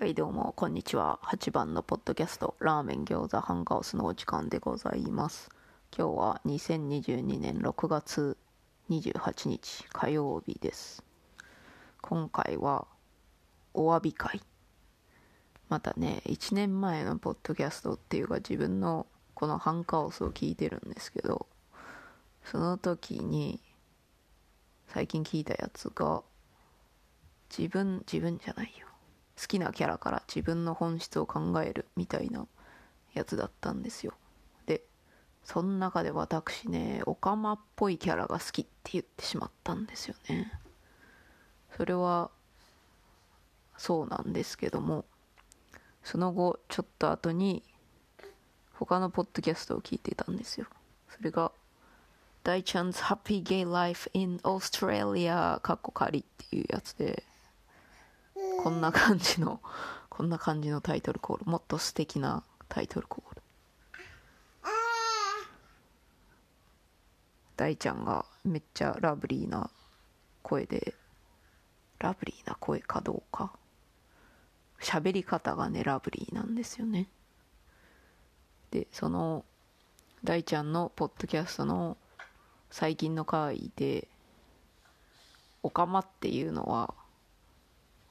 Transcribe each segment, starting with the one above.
はいどうもこんにちは。8番のポッドキャストラーメン餃子ハンガースのお時間でございます。今日は2022年6月28日火曜日です。今回はお詫び会。またね1年前のポッドキャストっていうか自分のこのハンカオスを聞いてるんですけどその時に最近聞いたやつが自分自分じゃないよ。好きなキャラから自分の本質を考えるみたいなやつだったんですよ。でその中で私ねオカマっぽいキャラが好きって言ってしまったんですよね。それはそうなんですけどもその後ちょっと後に他のポッドキャストを聞いてたんですよ。それが大ちゃん 's Happy Gay Life in Australia かっこ仮っていうやつでこんな感じの こんな感じのタイトルコール。もっと素敵なタイトルコール。大ちゃんがめっちゃラブリーな声でラブリーな声かどうか。喋り方がねラブリーなんですよね。でその大ちゃんのポッドキャストの最近の回で「オカマ」っていうのは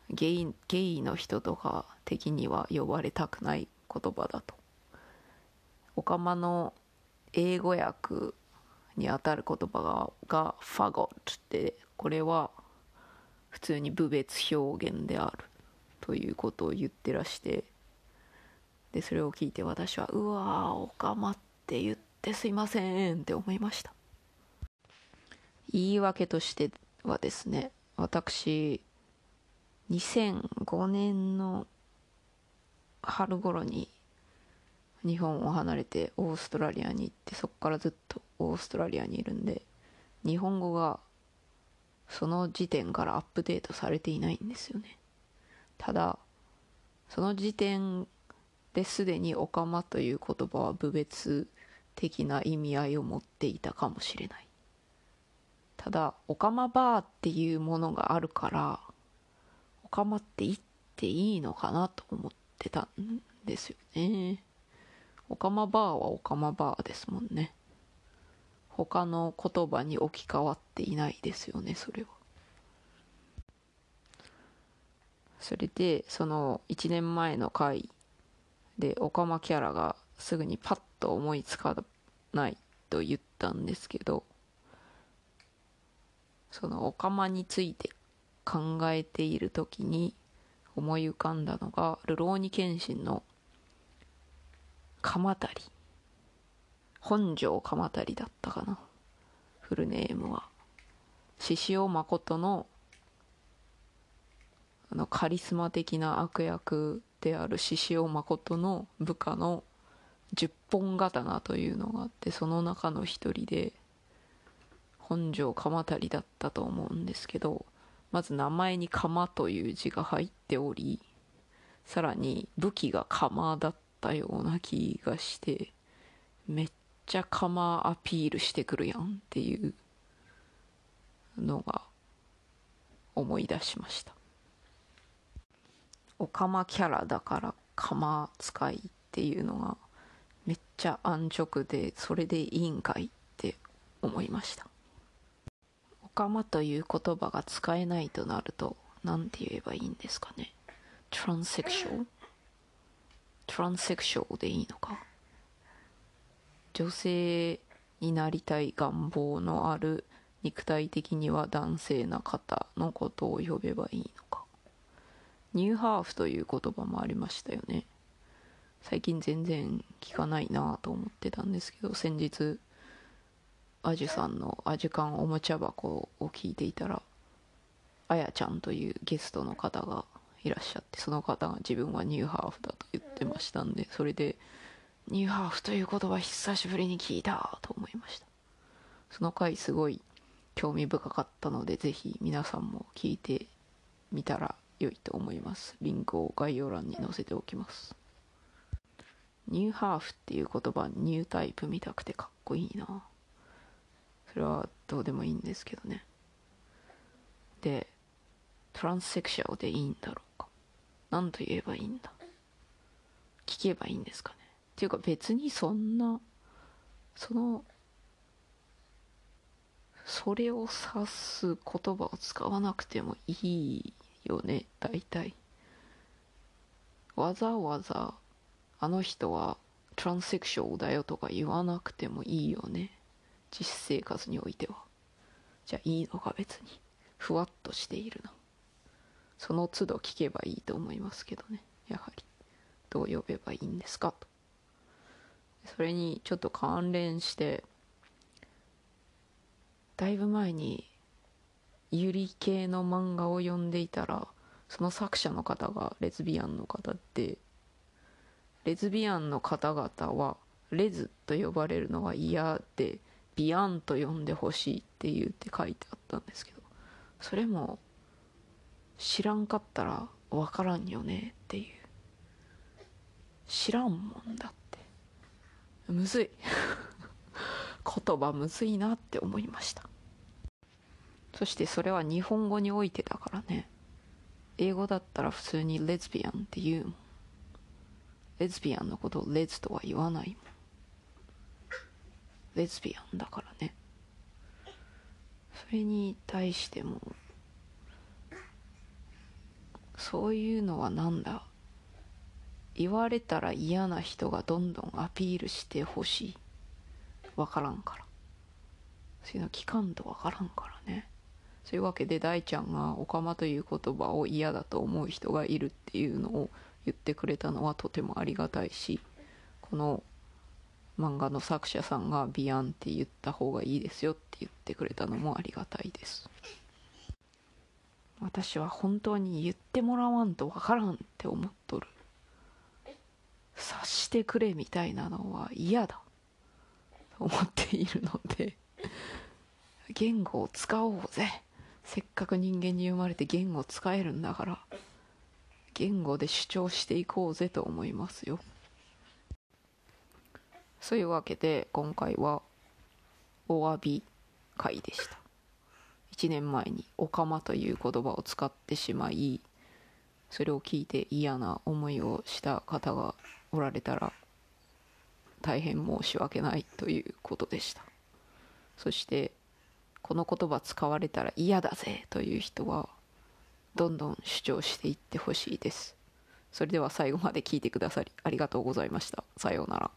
ゲイゲイの人とか的には呼ばれたくない言葉だと。オカマの英語訳にあたる言葉ががファゴットってこれは普通に部別表現であるということを言ってらしてでそれを聞いて私はうわーオカマって言ってすいませんって思いました。言い訳としてはですね私2005年の春頃に日本を離れてオーストラリアに行ってそこからずっとオーストラリアにいるんで日本語がその時点からアップデートされていないんですよね。ただその時点ですでに「オカマ」という言葉は部別的な意味合いを持っていたかもしれない。ただ「オカマバー」っていうものがあるからオカマって言っていいのかなと思ってたんですよね。オカマバーはオカマバーですもんね。他の言葉に置き換わっていないですよねそれは。それでその1年前の回でオカマキャラがすぐにパッと思いつかないと言ったんですけどそのオカマについて考えている時に思い浮かんだのが「流浪に剣心」の鎌足本庄鎌足だったかな。フルネームは。獅子王誠のあのカリスマ的な悪役である獅子王誠の部下の十本刀というのがあってその中の一人で本庄鎌足だったと思うんですけどまず名前に「鎌」という字が入っておりさらに武器が鎌だったような気がしてめっちゃ鎌アピールしてくるやんっていうのが思い出しました。オカマキャラだから鎌使いっていうのがめっちゃ安直でそれでいいんかいって思いました。オカマという言葉が使えないとなると何て言えばいいんですかね。トランセクショントランセクションでいいのか？女性になりたい願望のある肉体的には男性な方のことを呼べばいいのか？ニューハーフという言葉もありましたよね。最近全然聞かないなと思ってたんですけど先日アジュさんのアジュカンおもちゃ箱を聞いていたらあやちゃんというゲストの方がいらっしゃってその方が自分はニューハーフだと言ってましたんでそれでニューハーフという言葉久しぶりに聞いたと思いました。その回すごい興味深かったのでぜひ皆さんも聞いてみたら良いと思います。リンクを概要欄に載せておきます。ニューハーフっていう言葉ニュータイプ見たくてかっこいいな。それはどうでもいいんですけどね。でトランスセクシャルでいいんだろうか。何と言えばいいんだ。聞けばいいんですかね。っていうか別にそんなそのそれを指す言葉を使わなくてもいいよね。大体。わざわざあの人はトランセクションだよとか言わなくてもいいよね。実生活においては。じゃあいいのか別に。ふわっとしているな。その都度聞けばいいと思いますけどね。やはり。どう呼べばいいんですかと。それにちょっと関連してだいぶ前にゆり系の漫画を読んでいたらその作者の方がレズビアンの方でレズビアンの方々はレズと呼ばれるのは嫌でビアンと呼んでほしいって言って書いてあったんですけどそれも知らんかったら分からんよねっていう。知らんもんだって。むずい。言葉むずいなって思いました。そしてそれは日本語においてだからね。英語だったら普通にレズビアンって言うもん。レズビアンのことをレズとは言わないもん。レズビアンだからね。それに対してもそういうのはなんだ？言われたら嫌な人がどんどんアピールしてほしい。分からんから。そういうの聞かんと分からんからね。そういうわけで大ちゃんが「オカマ」という言葉を嫌だと思う人がいるっていうのを言ってくれたのはとてもありがたいしこの漫画の作者さんが「ビアン」って言った方がいいですよって言ってくれたのもありがたいです。私は本当に言ってもらわんとわからんって思っとる。察してくれみたいなのは嫌だと思っているので言語を使おうぜ。せっかく人間に生まれて言語を使えるんだから言語で主張していこうぜと思いますよ。そういうわけで今回はお詫び会でした。1年前に「おかま」という言葉を使ってしまいそれを聞いて嫌な思いをした方がおられたら大変申し訳ないということでした。そしてこの言葉使われたら嫌だぜという人はどんどん主張していってほしいです。それでは最後まで聞いてくださりありがとうございました。さようなら。